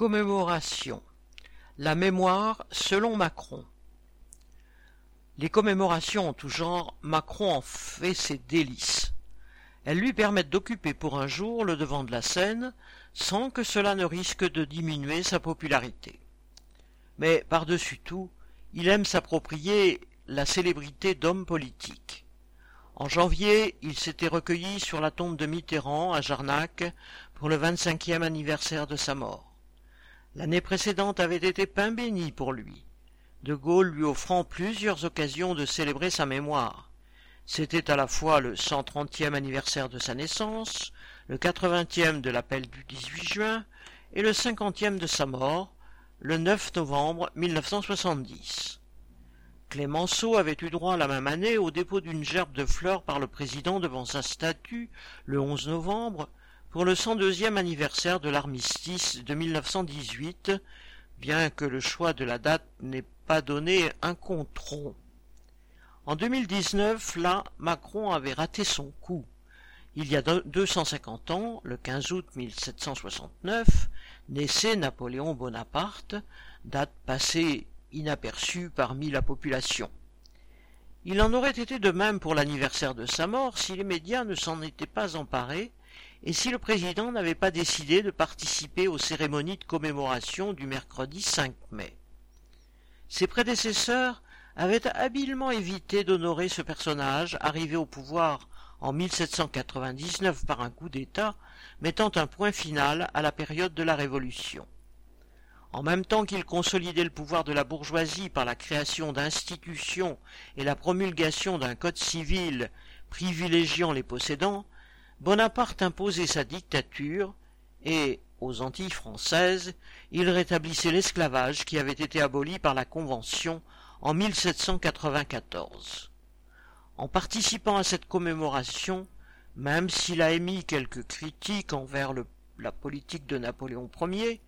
Commémoration La mémoire selon Macron Les commémorations en tout genre, Macron en fait ses délices. Elles lui permettent d'occuper pour un jour le devant de la scène sans que cela ne risque de diminuer sa popularité. Mais par-dessus tout, il aime s'approprier la célébrité d'hommes politiques. En janvier, il s'était recueilli sur la tombe de Mitterrand à Jarnac pour le vingt-cinquième anniversaire de sa mort. L'année précédente avait été pain béni pour lui, De Gaulle lui offrant plusieurs occasions de célébrer sa mémoire. C'était à la fois le cent trentième anniversaire de sa naissance, le quatre-vingtième de l'appel du 18 juin et le cinquantième de sa mort, le 9 novembre 1970. Clémenceau avait eu droit la même année au dépôt d'une gerbe de fleurs par le président devant sa statue, le 11 novembre, pour le 102e anniversaire de l'armistice de 1918, bien que le choix de la date n'ait pas donné un contron. En 2019, là, Macron avait raté son coup. Il y a 250 ans, le 15 août 1769, naissait Napoléon Bonaparte, date passée inaperçue parmi la population. Il en aurait été de même pour l'anniversaire de sa mort si les médias ne s'en étaient pas emparés et si le président n'avait pas décidé de participer aux cérémonies de commémoration du mercredi 5 mai. Ses prédécesseurs avaient habilement évité d'honorer ce personnage arrivé au pouvoir en 1799 par un coup d'État, mettant un point final à la période de la Révolution. En même temps qu'il consolidait le pouvoir de la bourgeoisie par la création d'institutions et la promulgation d'un code civil privilégiant les possédants, Bonaparte imposait sa dictature et, aux Antilles françaises, il rétablissait l'esclavage qui avait été aboli par la Convention en 1794. En participant à cette commémoration, même s'il a émis quelques critiques envers la politique de Napoléon Ier,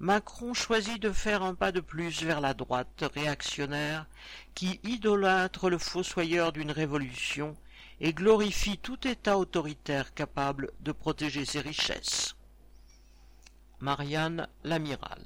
Macron choisit de faire un pas de plus vers la droite réactionnaire qui idolâtre le fossoyeur d'une révolution et glorifie tout État autoritaire capable de protéger ses richesses. Marianne l'Amiral